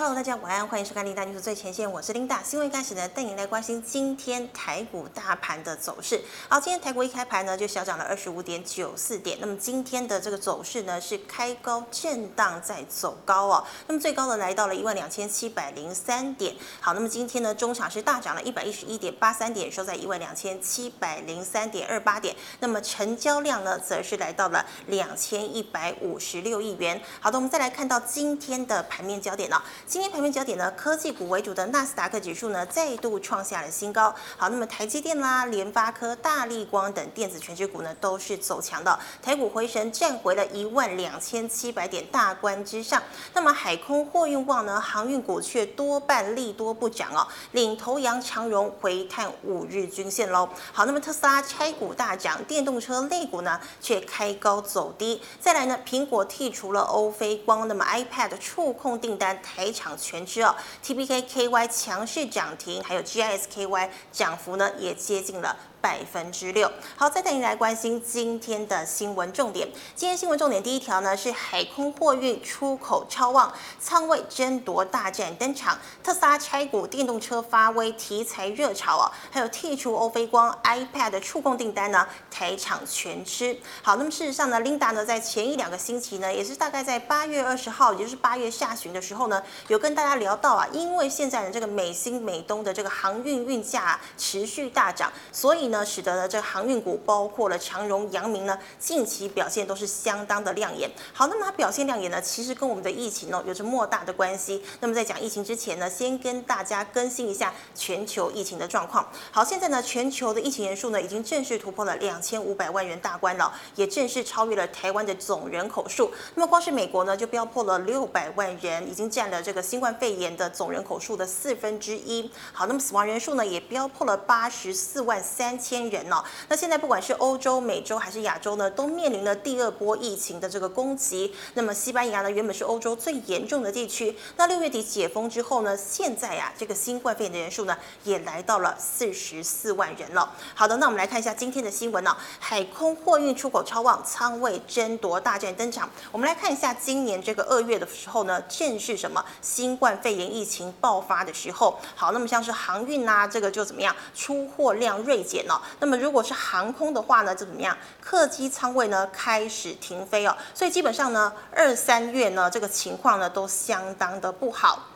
Hello，大家晚安，欢迎收看《琳达 News 最前线》，我是琳达。新闻一开始呢，带您来关心今天台股大盘的走势。好，今天台股一开盘呢，就小涨了二十五点九四点。那么今天的这个走势呢，是开高震荡再走高哦。那么最高的来到了一万两千七百零三点。好，那么今天呢，中场是大涨了一百一十一点八三点，收在一万两千七百零三点二八点。那么成交量呢，则是来到了两千一百五十六亿元。好的，我们再来看到今天的盘面焦点呢、今天盘面焦点呢，科技股为主的纳斯达克指数呢再度创下了新高。好，那么台积电啦、联发科、大立光等电子全值股呢都是走强的。台股回神站回了一万两千七百点大关之上。那么海空货运旺呢，航运股却多半利多不涨哦。领头羊长荣回探五日均线喽。好，那么特斯拉拆股大涨，电动车类股呢却开高走低。再来呢，苹果剔除了欧菲光，那么 iPad 触控订单台场全知哦，TPK KY 强势涨停，还有 GISKY 涨幅呢也接近了。百分之六。好，再带您来关心今天的新闻重点。今天新闻重点第一条呢是海空货运出口超旺，仓位争夺大战登场。特斯拉拆股，电动车发威，题材热潮啊，还有剔除欧菲光 iPad 触控订单呢，台厂全吃。好，那么事实上呢，Linda 呢在前一两个星期呢，也是大概在八月二十号，也就是八月下旬的时候呢，有跟大家聊到啊，因为现在的这个美新美东的这个航运运价持续大涨，所以。呢，使得呢这航运股包括了长荣、阳明呢，近期表现都是相当的亮眼。好，那么它表现亮眼呢，其实跟我们的疫情呢有着莫大的关系。那么在讲疫情之前呢，先跟大家更新一下全球疫情的状况。好，现在呢全球的疫情人数呢已经正式突破了两千五百万人大关了，也正式超越了台湾的总人口数。那么光是美国呢就飙破了六百万人，已经占了这个新冠肺炎的总人口数的四分之一。好，那么死亡人数呢也飙破了八十四万三。千人哦，那现在不管是欧洲、美洲还是亚洲呢，都面临了第二波疫情的这个攻击。那么西班牙呢，原本是欧洲最严重的地区，那六月底解封之后呢，现在呀，这个新冠肺炎的人数呢，也来到了四十四万人了。好的，那我们来看一下今天的新闻呢，海空货运出口超旺，仓位争夺大战登场。我们来看一下今年这个二月的时候呢，正是什么新冠肺炎疫情爆发的时候。好，那么像是航运啊，这个就怎么样，出货量锐减。那么如果是航空的话呢，就怎么样？客机仓位呢开始停飞哦，所以基本上呢，二三月呢这个情况呢都相当的不好。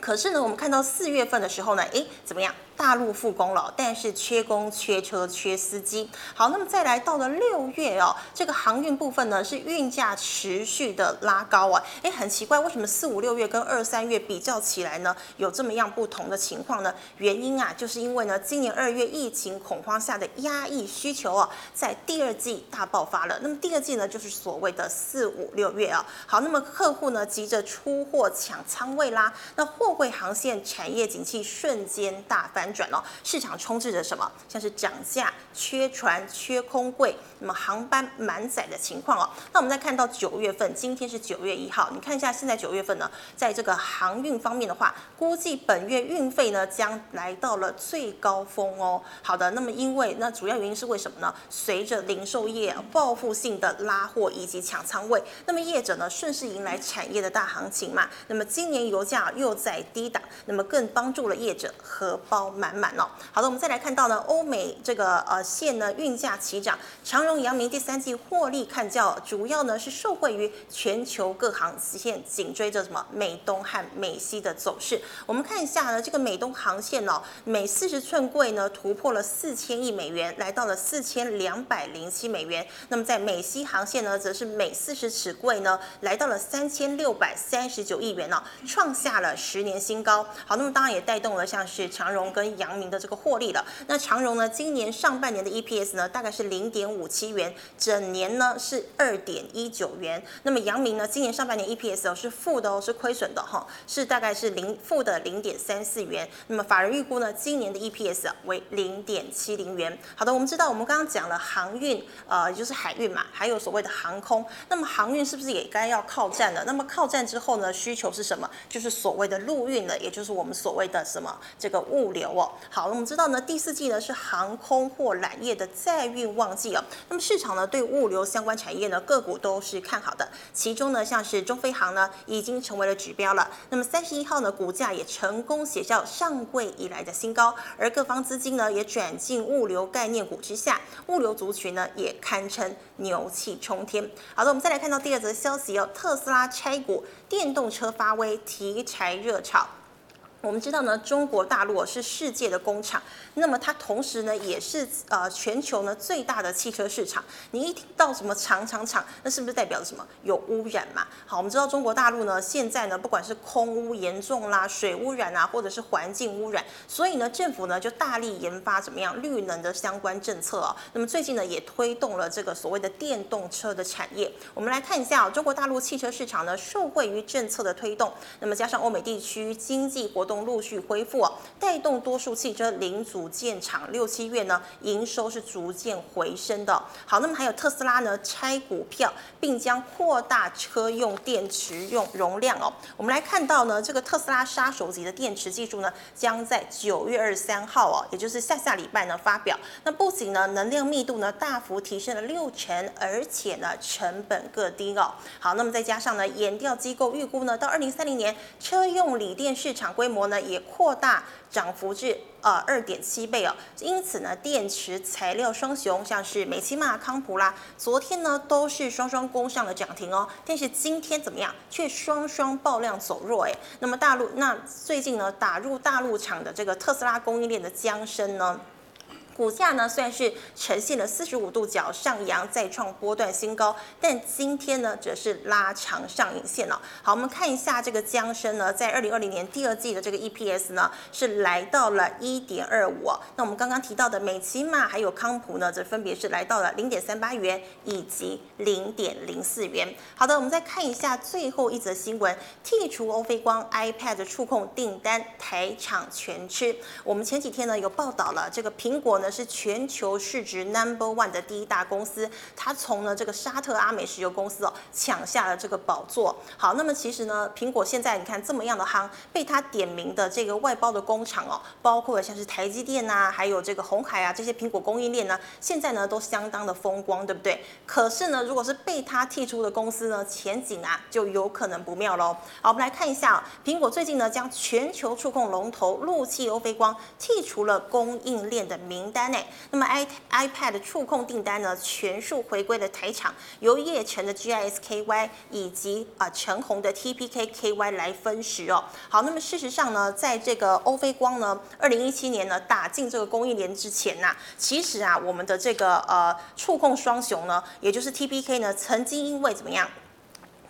可是呢，我们看到四月份的时候呢，诶，怎么样？大陆复工了，但是缺工、缺车、缺司机。好，那么再来到了六月哦，这个航运部分呢是运价持续的拉高啊。哎，很奇怪，为什么四五六月跟二三月比较起来呢，有这么样不同的情况呢？原因啊，就是因为呢，今年二月疫情恐慌下的压抑需求啊，在第二季大爆发了。那么第二季呢，就是所谓的四五六月啊。好，那么客户呢急着出货抢仓位啦，那货柜航线产业景气瞬间大翻。反转哦，市场充斥着什么？像是涨价、缺船、缺空柜，那么航班满载的情况哦。那我们再看到九月份，今天是九月一号，你看一下现在九月份呢，在这个航运方面的话，估计本月运费呢将来到了最高峰哦。好的，那么因为那主要原因是为什么呢？随着零售业报复性的拉货以及抢仓位，那么业者呢顺势迎来产业的大行情嘛。那么今年油价又在低档，那么更帮助了业者荷包。满满哦，好的，我们再来看到呢，欧美这个呃线呢运价齐涨，长荣、阳明第三季获利看较，主要呢是受惠于全球各航线紧追着什么美东和美西的走势。我们看一下呢，这个美东航线哦，每四十寸柜呢突破了四千亿美元，来到了四千两百零七美元。那么在美西航线呢，则是每四十尺柜呢来到了三千六百三十九亿元呢、哦，创下了十年新高。好，那么当然也带动了像是长荣跟阳明的这个获利了，那长荣呢，今年上半年的 EPS 呢，大概是零点五七元，整年呢是二点一九元。那么阳明呢，今年上半年 EPS 哦是负的哦，是亏损的哈，是大概是零负的零点三四元。那么法人预估呢，今年的 EPS 为零点七零元。好的，我们知道我们刚刚讲了航运，呃，也就是海运嘛，还有所谓的航空。那么航运是不是也该要靠站了？那么靠站之后呢，需求是什么？就是所谓的陆运了，也就是我们所谓的什么这个物流。哦。好，我们知道呢，第四季呢是航空或揽业的载运旺季哦。那么市场呢对物流相关产业呢个股都是看好的，其中呢像是中飞航呢已经成为了指标了。那么三十一号呢股价也成功写下上柜以来的新高，而各方资金呢也转进物流概念股之下，物流族群呢也堪称牛气冲天。好的，我们再来看到第二则消息哦，特斯拉拆股，电动车发威，题材热炒。我们知道呢，中国大陆是世界的工厂，那么它同时呢也是呃全球呢最大的汽车市场。你一听到什么厂厂厂，那是不是代表什么有污染嘛？好，我们知道中国大陆呢现在呢不管是空污严重啦，水污染啊，或者是环境污染，所以呢政府呢就大力研发怎么样绿能的相关政策哦。那么最近呢也推动了这个所谓的电动车的产业。我们来看一下哦，中国大陆汽车市场呢受惠于政策的推动，那么加上欧美地区经济活动。陆续恢复，带动多数汽车零组件厂六七月呢营收是逐渐回升的。好，那么还有特斯拉呢拆股票，并将扩大车用电池用容量哦。我们来看到呢，这个特斯拉杀手级的电池技术呢，将在九月二十三号哦，也就是下下礼拜呢发表。那不仅呢能量密度呢大幅提升了六成，而且呢成本更低哦。好，那么再加上呢，研调机构预估呢，到二零三零年车用锂电市场规模。呢也扩大涨幅至呃二点七倍哦，因此呢，电池材料双雄像是美琪玛、康普拉，昨天呢都是双双攻上了涨停哦，但是今天怎么样，却双双爆量走弱哎。那么大陆那最近呢打入大陆厂的这个特斯拉供应链的江森呢？股价呢虽然是呈现了四十五度角上扬，再创波段新高，但今天呢则是拉长上影线了。好，我们看一下这个江森呢，在二零二零年第二季的这个 EPS 呢是来到了一点二五。那我们刚刚提到的美琪玛还有康普呢，则分别是来到了零点三八元以及零点零四元。好的，我们再看一下最后一则新闻：剔除欧菲光 iPad 触控订单，台厂全吃。我们前几天呢有报道了这个苹果呢。是全球市值 number one 的第一大公司，它从呢这个沙特阿美石油公司哦抢下了这个宝座。好，那么其实呢，苹果现在你看这么样的夯，被它点名的这个外包的工厂哦，包括像是台积电呐，还有这个红海啊这些苹果供应链呢，现在呢都相当的风光，对不对？可是呢，如果是被它剔出的公司呢，前景啊就有可能不妙喽。好，我们来看一下，苹果最近呢将全球触控龙头陆汽欧菲光剔除了供应链的名单内，那么 i iPad 触控订单呢，全数回归了台厂，由叶城的 GIS-KY 以及啊陈红的 TPK-KY 来分食哦。好，那么事实上呢，在这个欧菲光呢，二零一七年呢打进这个供应链之前呐、其实啊，我们的这个呃触控双雄呢，也就是 TPK 呢，曾经因为怎么样？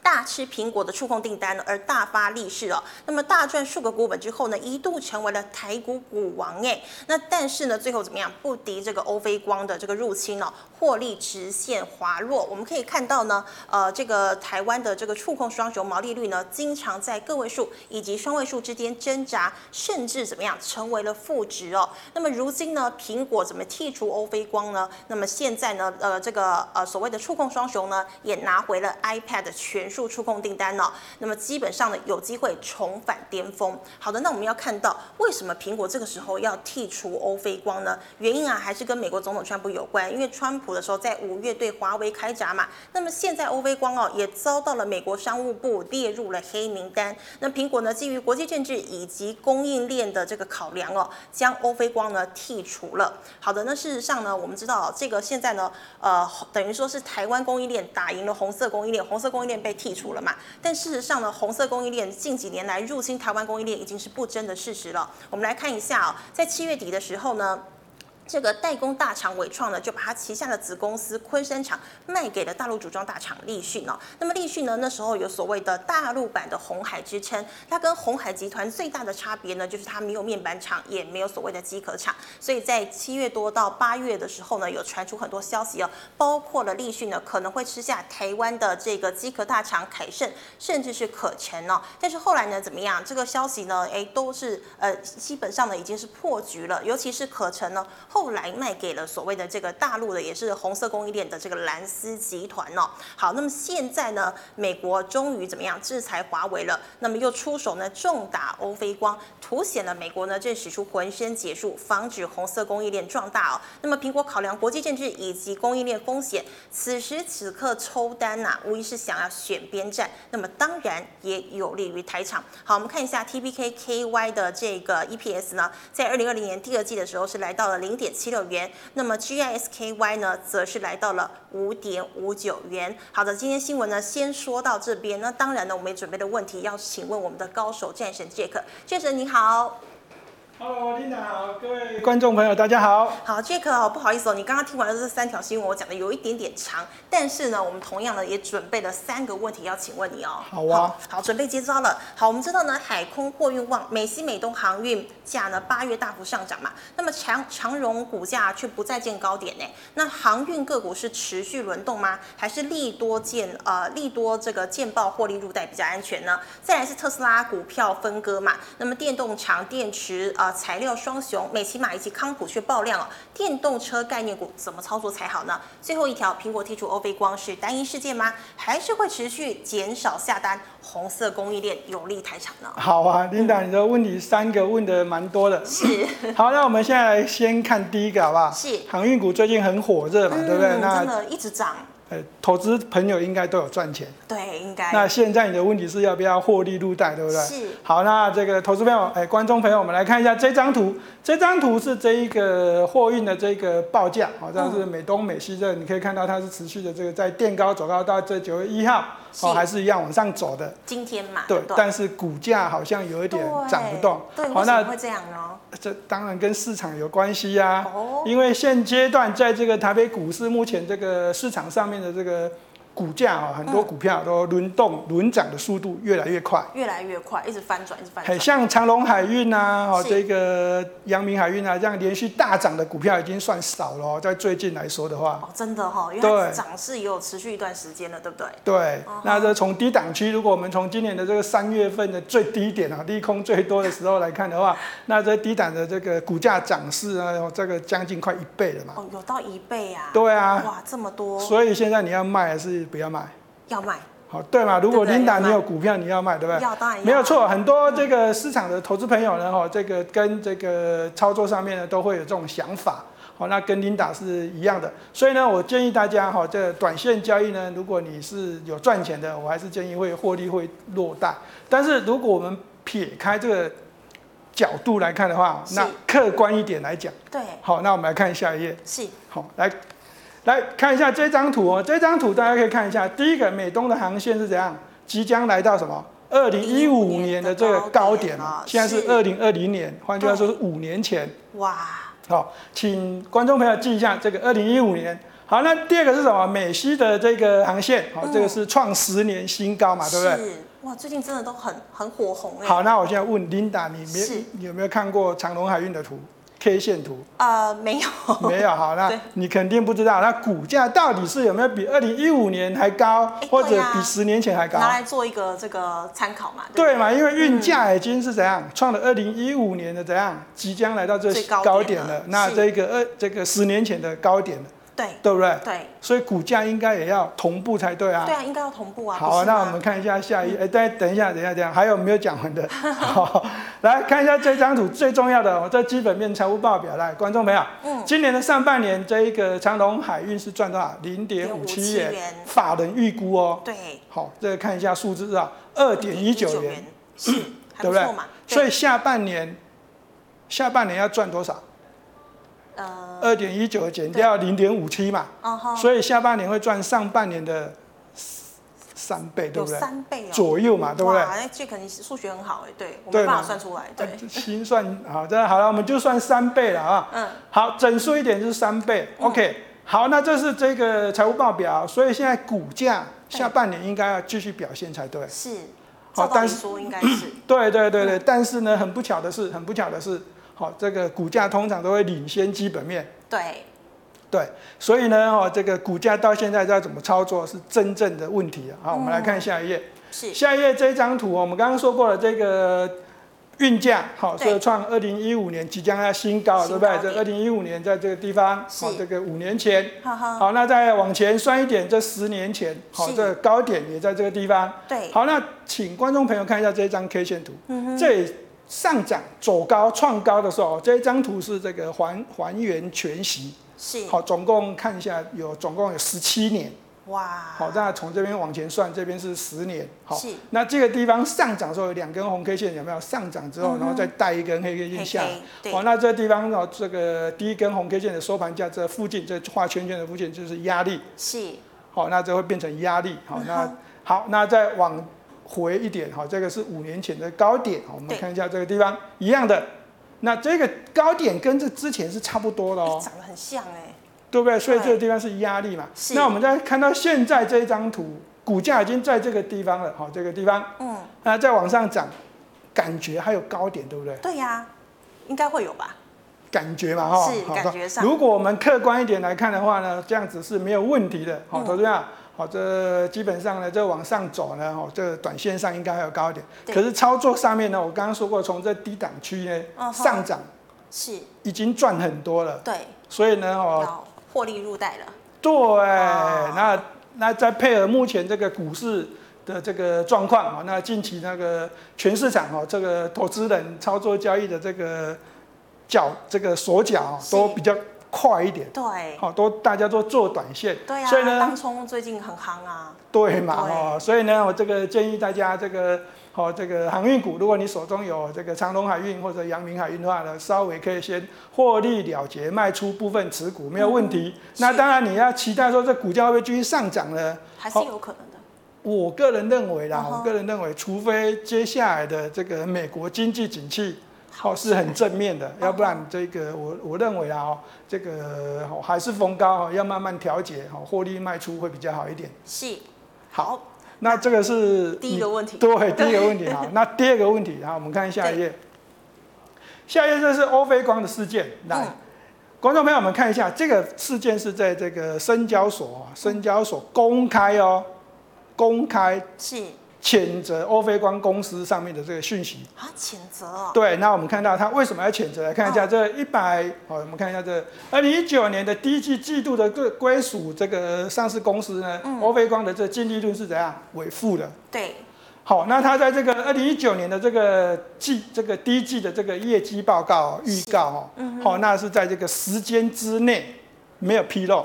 大吃苹果的触控订单而大发利市哦，那么大赚数个股本之后呢，一度成为了台股股王哎，那但是呢，最后怎么样？不敌这个欧菲光的这个入侵哦，获利直线滑落。我们可以看到呢，呃，这个台湾的这个触控双雄毛利率呢，经常在个位数以及双位数之间挣扎，甚至怎么样成为了负值哦。那么如今呢，苹果怎么剔除欧菲光呢？那么现在呢，呃，这个呃所谓的触控双雄呢，也拿回了 iPad 全。数触控订单呢，那么基本上呢有机会重返巅峰。好的，那我们要看到为什么苹果这个时候要剔除欧菲光呢？原因啊还是跟美国总统川普有关，因为川普的时候在五月对华为开闸嘛。那么现在欧菲光哦也遭到了美国商务部列入了黑名单。那苹果呢基于国际政治以及供应链的这个考量哦，将欧菲光呢剔除了。好的，那事实上呢我们知道这个现在呢呃等于说是台湾供应链打赢了红色供应链，红色供应链被剔。剔除了嘛？但事实上呢，红色供应链近几年来入侵台湾供应链已经是不争的事实了。我们来看一下啊、哦，在七月底的时候呢。这个代工大厂伟创呢，就把它旗下的子公司昆山厂卖给了大陆组装大厂立讯哦。那么立讯呢，那时候有所谓的大陆版的红海之称。它跟红海集团最大的差别呢，就是它没有面板厂，也没有所谓的机壳厂。所以在七月多到八月的时候呢，有传出很多消息哦，包括了立讯呢可能会吃下台湾的这个机壳大厂凯盛，甚至是可成哦。但是后来呢，怎么样？这个消息呢，哎，都是呃基本上呢已经是破局了，尤其是可成呢。后来卖给了所谓的这个大陆的也是红色供应链的这个蓝思集团哦。好，那么现在呢，美国终于怎么样制裁华为了？那么又出手呢，重打欧菲光，凸显了美国呢正使出浑身解数，防止红色供应链壮大哦。那么苹果考量国际政治以及供应链风险，此时此刻抽单呐、啊，无疑是想要选边站。那么当然也有利于台厂。好，我们看一下 TPK-KY 的这个 EPS 呢，在二零二零年第二季的时候是来到了零点七六元，那么 GISKY 呢，则是来到了五点五九元。好的，今天新闻呢先说到这边。那当然呢，我们也准备的问题要请问我们的高手战神 Jack，Jack 你好。Hello，Linda 好，各位观众朋友，大家好。好，Jack 哦，不好意思哦，你刚刚听完了这三条新闻，我讲的有一点点长，但是呢，我们同样呢也准备了三个问题要请问你哦。好啊。好，好，准备接招了。好，我们知道呢，海空货运旺，美西美东航运价呢八月大幅上涨嘛，那么长长荣股价却不再见高点呢？那航运个股是持续轮动吗？还是利多见呃利多这个见报获利入袋比较安全呢？再来是特斯拉股票分割嘛，那么电动长电池啊。呃材料双雄美琪马以及康普却爆量了，电动车概念股怎么操作才好呢？最后一条，苹果剔除欧菲光是单一事件吗？还是会持续减少下单？红色供应链有利台厂呢？好啊，琳达，你的问题三个问的蛮多的。是。好，那我们现在先看第一个好不好？是。航运股最近很火热嘛，嗯、对不对？那真的一直涨。呃，投资朋友应该都有赚钱，对，应该。那现在你的问题是要不要获利入袋，对不对？是。好，那这个投资朋友，哎，观众朋友，我们来看一下这张图。这张图是这一个货运的这个报价，好像是美东美西这，你可以看到它是持续的这个在垫高走高到这九月一号，哦，还是一样往上走的。今天嘛。对。但是股价好像有一点涨不动。对。为什么会这样呢？这当然跟市场有关系呀。哦。因为现阶段在这个台北股市目前这个市场上面的这个。股价啊，很多股票都轮动轮涨的速度越来越快，越来越快，一直翻转，一直翻转。很像长隆海运啊，哦，这个阳明海运啊，这样连续大涨的股票已经算少了，在最近来说的话。哦，真的哈，因为涨势也有持续一段时间了，对不对？对，那这从低档区，如果我们从今年的这个三月份的最低点啊，利空最多的时候来看的话，那这低档的这个股价涨势啊，这个将近快一倍了嘛。哦，有到一倍啊？对啊。哇，这么多。所以现在你要卖还是？不要卖，要卖，好，对嘛？如果琳达你有股票，你要卖，对不对？要，当然要。没有错，很多这个市场的投资朋友呢，哈，这个跟这个操作上面呢，都会有这种想法，好，那跟琳达是一样的。所以呢，我建议大家哈，这个短线交易呢，如果你是有赚钱的，我还是建议会获利会落袋。但是如果我们撇开这个角度来看的话，那客观一点来讲，对，好，那我们来看下一页，是，好，来。来看一下这张图哦，这张图大家可以看一下，第一个美东的航线是怎样，即将来到什么？二零一五年的这个高点啊，现在是二零二零年，换句话说是五年前。哇，好，请观众朋友记一下这个二零一五年。好，那第二个是什么？美西的这个航线，好，这个是创十年新高嘛，对不对？是，哇，最近真的都很很火红哎。好，那我现在问琳达，你没你有没有看过长隆海运的图？K 线图啊、呃，没有，没有。好，那你肯定不知道，那股价到底是有没有比二零一五年还高，或者比十年前还高？拿来做一个这个参考嘛。对，对嘛，因为运价已经是怎样创了二零一五年的怎样，即将来到这高点了。那这个二这个十年前的高点了。对，对不对？对，所以股价应该也要同步才对啊。对啊，应该要同步啊。好啊，那我们看一下下一，哎，等等一下，等一下，等一下，还有没有讲完的？好，来看一下这张图，最重要的，我这基本面财务报表，来，观众朋友，嗯，今年的上半年这一个长隆海运是赚多少？零点五七元，法人预估哦。对。好，这个看一下数字啊，二点一九元，是，对不对？所以下半年，下半年要赚多少？呃，二点一九减掉零点五七嘛，所以下半年会赚上半年的三倍，对不对？三倍左右嘛，对不对？那这肯定是数学很好哎，对，我没办法算出来，对。心算好，这样好了，我们就算三倍了啊。嗯。好，整数一点就是三倍。OK，好，那这是这个财务报表，所以现在股价下半年应该要继续表现才对。是。好，但是应该是。对对对对，但是呢，很不巧的是，很不巧的是。好，这个股价通常都会领先基本面。对，对，所以呢，哦，这个股价到现在要怎么操作是真正的问题啊。好，我们来看下一页。是。下一页这张图，我们刚刚说过了，这个运价好，所以创二零一五年即将要新高，对不对？这二零一五年在这个地方，好，这个五年前，好，那再往前算一点，这十年前，好，这高点也在这个地方。对，好，那请观众朋友看一下这一张 K 线图，嗯，这里上涨走高创高的时候，这一张图是这个还还原全息，是，好，总共看一下有总共有十七年。哇，好，那从这边往前算，这边是十年，好，那这个地方上涨的时候有两根红 K 线，有没有？上涨之后，然后再带一根黑 K 线下。来？好，那这个地方哦，这个第一根红 K 线的收盘价这附近，这画圈圈的附近就是压力，是，好，那这会变成压力，好，那好，那再往回一点，哈，这个是五年前的高点，好，我们看一下这个地方一样的，那这个高点跟这之前是差不多的哦，长得很像哎。对不对？所以这个地方是压力嘛。那我们再看到现在这一张图，股价已经在这个地方了，好，这个地方，嗯，那再往上涨，感觉还有高点，对不对？对呀、啊，应该会有吧？感觉嘛，哈，是感觉上。如果我们客观一点来看的话呢，这样子是没有问题的，好，投资者，好，这基本上呢，这往上走呢，哦，这短线上应该还有高一点。可是操作上面呢，我刚刚说过，从这低档区呢上涨，是已经赚很多了。对，所以呢，哦。获利入袋了，对，哦、那那再配合目前这个股市的这个状况啊，那近期那个全市场哦，这个投资人操作交易的这个脚这个手脚都比较快一点，对，好，都大家都做短线，对啊，所以呢，当冲最近很夯啊，对嘛，哦，所以呢，我这个建议大家这个。哦，这个航运股，如果你手中有这个长隆海运或者阳明海运的话呢，稍微可以先获利了结，卖出部分持股，没有问题。嗯、那当然你要期待说这股价会不会继续上涨呢？还是有可能的。我个人认为啦，我个人认为，除非接下来的这个美国经济景气好是很正面的，要不然这个我我认为啊，哦，这个还是逢高要慢慢调节，好，获利卖出会比较好一点。是，好。那这个是第一个问题，对，第一个问题哈。那第二个问题，好，我们看下一页。下一页这是欧菲光的事件，来，嗯、观众朋友们看一下，这个事件是在这个深交所啊，深交所公开哦，公开是。谴责欧菲光公司上面的这个讯息啊，谴责哦。对，那我们看到他为什么要谴责？来看一下这一百，好，我们看一下这二零一九年的第一季季度的归归属这个上市公司呢，欧菲光的这净利润是怎样？为负的。对。好，那他在这个二零一九年的这个季这个第一季的这个业绩报告预告哦，好，那是在这个时间之内没有披露。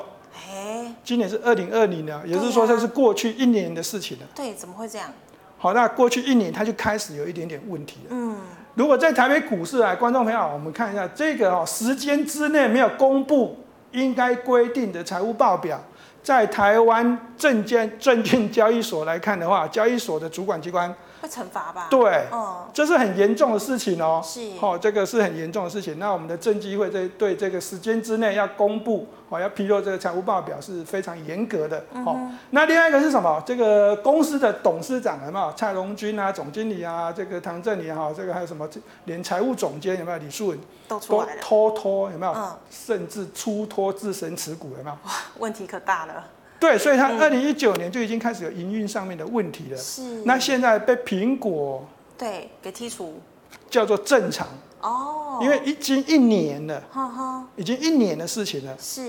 哎，今年是二零二零年，也就是说这是过去一年的事情了。对，怎么会这样？好，那过去一年它就开始有一点点问题了。嗯，如果在台北股市啊，观众朋友，我们看一下这个哦，时间之内没有公布应该规定的财务报表，在台湾证券证券交易所来看的话，交易所的主管机关。会惩罚吧？对，嗯，这是很严重的事情哦。是，好，这个是很严重的事情。那我们的证监会在对这个时间之内要公布，哦，要披露这个财务报表是非常严格的。好，那另外一个是什么？这个公司的董事长有没有？蔡荣君啊，总经理啊，这个唐振理哈，这个还有什么？连财务总监有没有？李树文都出来了，偷偷有没有？甚至出脱自身持股有没有？哇，问题可大了。对，所以它二零一九年就已经开始有营运上面的问题了。是。那现在被苹果对给剔除，叫做正常哦，因为已经一年了，哈哈，已经一年的事情了。是。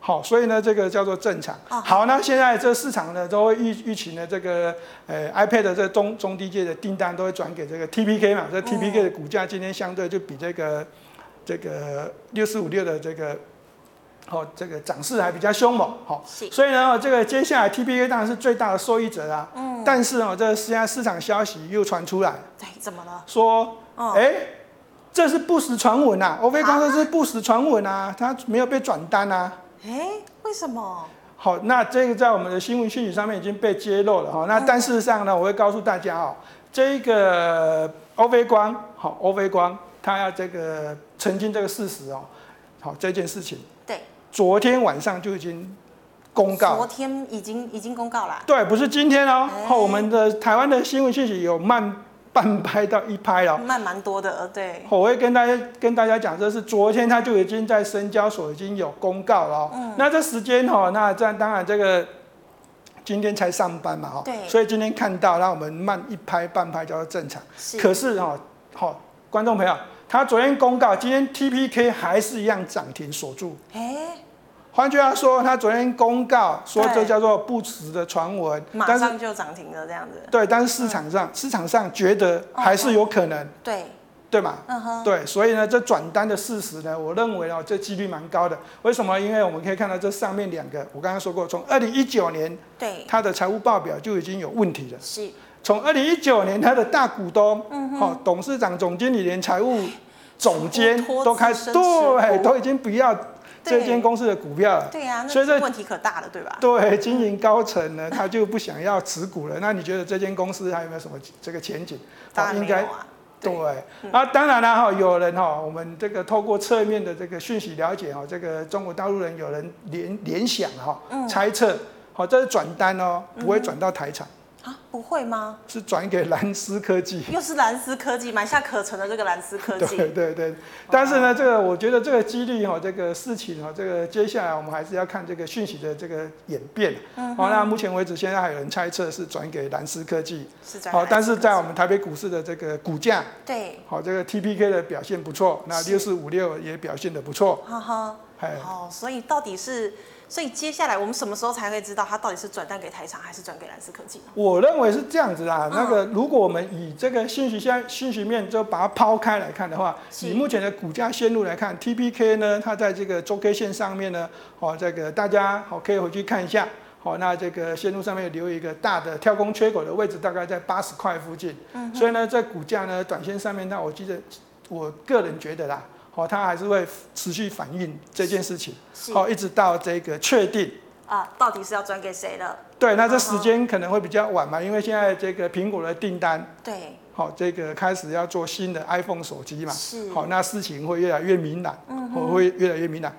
好，所以呢，这个叫做正常。好，那现在这市场呢都会预预期呢，这个呃 iPad 的这中中低阶的订单都会转给这个 TPK 嘛，这 TPK 的股价今天相对就比这个这个六四五六的这个。好，这个涨势还比较凶猛，好，所以呢，这个接下来 T P A 当然是最大的受益者啊。嗯。但是哦，这个现在市场消息又传出来，对，怎么了？说，哎，这是不实传闻呐，欧菲光说是不实传闻啊，它没有被转单啊。哎，为什么？好，那这个在我们的新闻讯息上面已经被揭露了哈。那但事实上呢，我会告诉大家哦，这个欧菲光，好，欧菲光，它要这个澄清这个事实哦，好，这件事情。昨天晚上就已经公告，昨天已经已经公告了。对，不是今天哦。欸、我们的台湾的新闻信息有慢半拍到一拍了，慢蛮多的。对，我会跟大家跟大家讲，这是昨天他就已经在深交所已经有公告了。嗯，那这时间哈，那这当然这个今天才上班嘛哈。对，所以今天看到，让我们慢一拍半拍叫做正常。是，可是哈，好。观众朋友，他昨天公告，今天 TPK 还是一样涨停锁住。哎，换句话说，他昨天公告说这叫做不实的传闻，马上就涨停了这样子。对，但是市场上、嗯、市场上觉得还是有可能。哦、对。对嘛？嗯哼。对，所以呢，这转单的事实呢，我认为哦，这几率蛮高的。为什么？因为我们可以看到这上面两个，我刚刚说过，从二零一九年，对，他的财务报表就已经有问题了。是。从二零一九年，他的大股东，嗯哼，哦，董事长、总经理连财务总监都开始，对，都已经不要这间公司的股票了。对呀、啊，所以这问题可大了，对吧？对，经营高层呢，他就不想要持股了。那你觉得这间公司还有没有什么这个前景？当然没有啊。对，对、嗯，啊，当然了哈，有人哈，我们这个透过侧面的这个讯息了解哈，这个中国大陆人有人联联想哈，猜测，好，这是转单哦，不会转到台厂。啊，不会吗？是转给蓝思科技，又是蓝思科技，买下可成的这个蓝思科技。对对对，但是呢，这个我觉得这个几率哈，这个事情哈，这个接下来我们还是要看这个讯息的这个演变。嗯。好，那目前为止，现在还有人猜测是转给蓝思科技。是在。好，但是在我们台北股市的这个股价，对。好，这个 TPK 的表现不错，那六四五六也表现的不错。哈哈。好，所以到底是？所以接下来我们什么时候才会知道它到底是转单给台厂还是转给蓝思科技呢？我认为是这样子啊。那个如果我们以这个信息现信息面就把它抛开来看的话，以目前的股价线路来看，TPK 呢，它在这个周 K 线上面呢，哦，这个大家好可以回去看一下。好，那这个线路上面留一个大的跳空缺口的位置，大概在八十块附近。嗯。所以呢，在股价呢，短线上面，那我记得我个人觉得啦。哦，它还是会持续反映这件事情，好，一直到这个确定。啊，到底是要转给谁了？对，那这时间可能会比较晚嘛，因为现在这个苹果的订单，对，好，这个开始要做新的 iPhone 手机嘛，是，好，那事情会越来越明朗，嗯，会越来越明朗。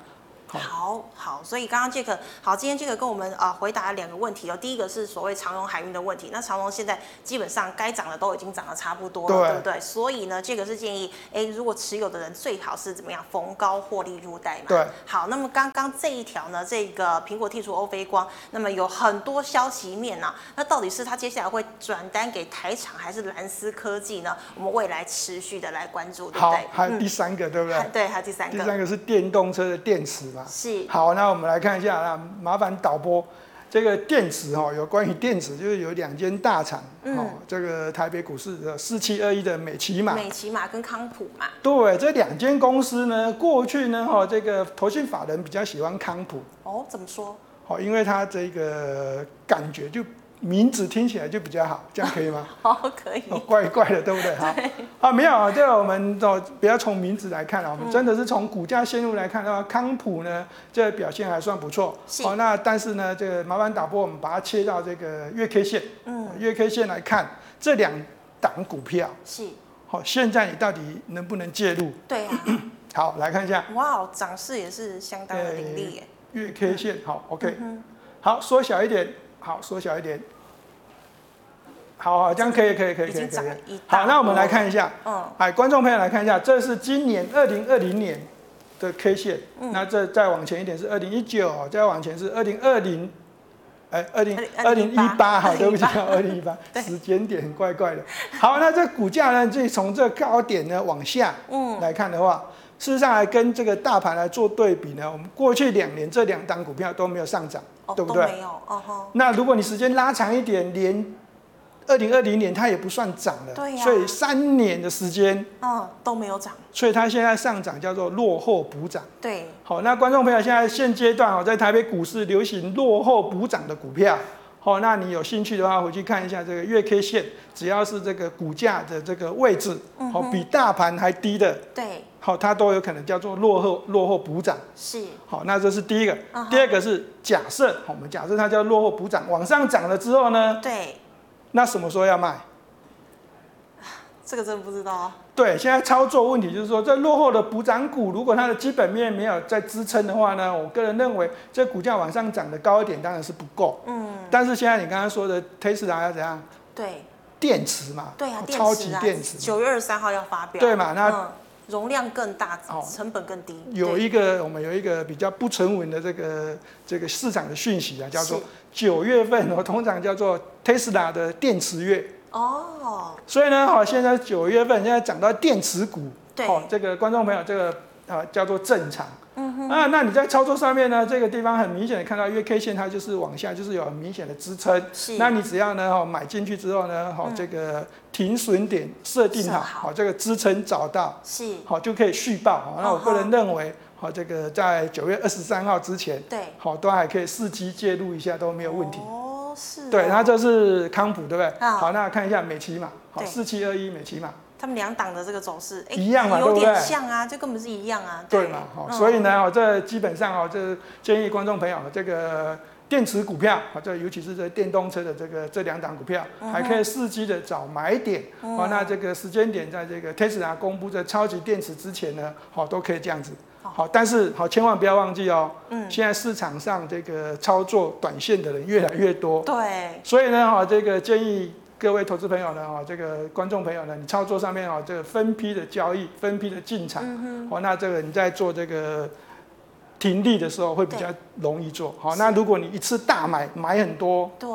好好，所以刚刚杰克好，今天杰克跟我们啊、呃、回答了两个问题哦。第一个是所谓长荣海运的问题，那长荣现在基本上该涨的都已经涨得差不多了，对，对不对？所以呢，杰克是建议，哎，如果持有的人最好是怎么样逢高获利入袋嘛。对。好，那么刚刚这一条呢，这个苹果剔除欧菲光，那么有很多消息面呢、啊，那到底是它接下来会转单给台厂还是蓝思科技呢？我们未来持续的来关注，对不对？还有第三个，嗯、对不对？对，还有第三个。第三个是电动车的电池嘛？是。好，那。我们来看一下，那麻烦导播，这个电池哈，有关于电池，就是有两间大厂，嗯，这个台北股市的四七二一的美琪马，美琪马跟康普嘛，对，这两间公司呢，过去呢，哈，这个投信法人比较喜欢康普，哦，怎么说？好，因为它这个感觉就。名字听起来就比较好，这样可以吗？好，可以。哦，怪怪的，对不对？好，啊，没有啊，这个我们哦，不要从名字来看啊，我们真的是从股价线路来看的话，康普呢，这個表现还算不错。好，那但是呢，这个麻烦导播，我们把它切到这个月 K 线，嗯，月 K 线来看这两档股票，是。好，现在你到底能不能介入？对啊。好，来看一下。哇，涨势也是相当的凌厉耶。月 K 线，好，OK。好，缩小一点，好，缩小一点。好，好，这样可以，可以，可以，可以，可以。好，那我们来看一下。嗯。哎，观众朋友来看一下，这是今年二零二零年的 K 线。嗯。那这再往前一点是二零一九，再往前是二零二零，哎，二零二零一八，好，对不起，二零一八，时间点怪怪的。好，那这股价呢，就从这高点呢往下，嗯，来看的话，事实上来跟这个大盘来做对比呢，我们过去两年这两档股票都没有上涨，哦，对不对？没有，哦吼。那如果你时间拉长一点，连二零二零年它也不算涨了，对呀，所以三年的时间，嗯，都没有涨，所以它现在上涨叫做落后补涨。对，好，那观众朋友现在现阶段哦，在台北股市流行落后补涨的股票，好，那你有兴趣的话，回去看一下这个月 K 线，只要是这个股价的这个位置，好，比大盘还低的，对，好，它都有可能叫做落后落后补涨。是，好，那这是第一个，第二个是假设，我们假设它叫落后补涨，往上涨了之后呢，对。那什么时候要卖？这个真的不知道啊。对，现在操作问题就是说，这落后的补涨股，如果它的基本面没有在支撑的话呢，我个人认为这股价往上涨的高一点当然是不够。嗯。但是现在你刚刚说的 Tesla 要怎样？对。电池嘛。对啊，超级电池。九月二十三号要发表。对嘛？那、嗯、容量更大，成本更低。有一个我们有一个比较不成文的这个这个市场的讯息啊，叫做九月份，哦通常叫做 Tesla 的电池月。哦，所以呢，好，现在九月份现在讲到电池股，对，好，这个观众朋友，这个啊叫做正常。嗯哼。啊，那你在操作上面呢，这个地方很明显的看到因为 K 线它就是往下，就是有很明显的支撑。是。那你只要呢，哈，买进去之后呢，好，这个停损点设定好，好，这个支撑找到，是。好，就可以续报。好，那我个人认为。好，这个在九月二十三号之前，对，好，都还可以伺机介入一下都没有问题。哦，是哦。对，它这是康普，对不对？好，好，那看一下美琪玛，好，四七二一美琪玛，他们两档的这个走势，一样嘛，有点像啊，就根本是一样啊。对嘛，好，所以呢，哦，这基本上哦，这建议观众朋友，这个电池股票，啊，这尤其是这电动车的这个这两档股票，还可以伺机的找买点。好，那这个时间点，在这个 Tesla 公布这超级电池之前呢，好，都可以这样子。好，但是好，千万不要忘记哦。嗯。现在市场上这个操作短线的人越来越多。对。所以呢，哈，这个建议各位投资朋友呢，哈，这个观众朋友呢，你操作上面啊，这个分批的交易，分批的进场。嗯哼。好，那这个你在做这个停利的时候会比较容易做。好，那如果你一次大买买很多。对。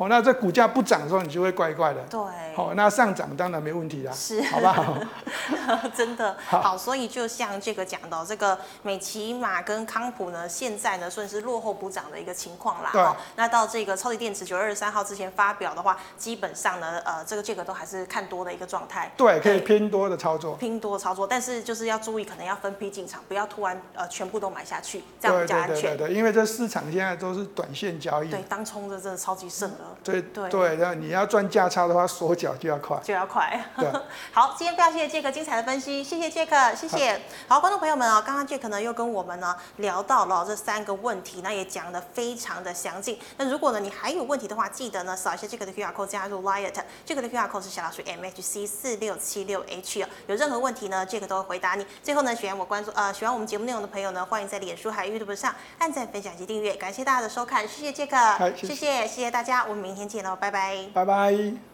好，那这股价不涨的时候，你就会怪怪的。对。好，那上涨当然没问题啦。是。好不好？真的。好，所以就像这个讲到这个美琪玛跟康普呢，现在呢算是落后补涨的一个情况啦。对。那到这个超级电池九月二十三号之前发表的话，基本上呢，呃，这个价格都还是看多的一个状态。对，可以拼多的操作。拼多操作，但是就是要注意，可能要分批进场，不要突然呃全部都买下去，这样比较安全。对对对对，因为这市场现在都是短线交易。对，当冲的真的超级盛了。对对。对。然后你要赚价差的话，缩脚就要快，就要快。对，好，今天非常谢谢杰克精彩的分析，谢谢杰克，谢谢。好，好，观众朋友们啊，刚刚杰克呢又跟我们呢聊到了这三个问题，那也讲的非常的详尽。那如果呢你还有问题的话，记得呢扫一下杰克的 QR code 加入 Liet，杰克的 QR code 是小老鼠 MHC 四六七六 H。有任何问题呢，杰克都会回答你。最后呢，喜欢我关注呃喜欢我们节目内容的朋友呢，欢迎在脸书还有 YouTube 上按赞、分享及订阅。感谢大家的收看，谢谢杰克，谢谢谢谢大家，我们明天见喽，拜拜。拜拜。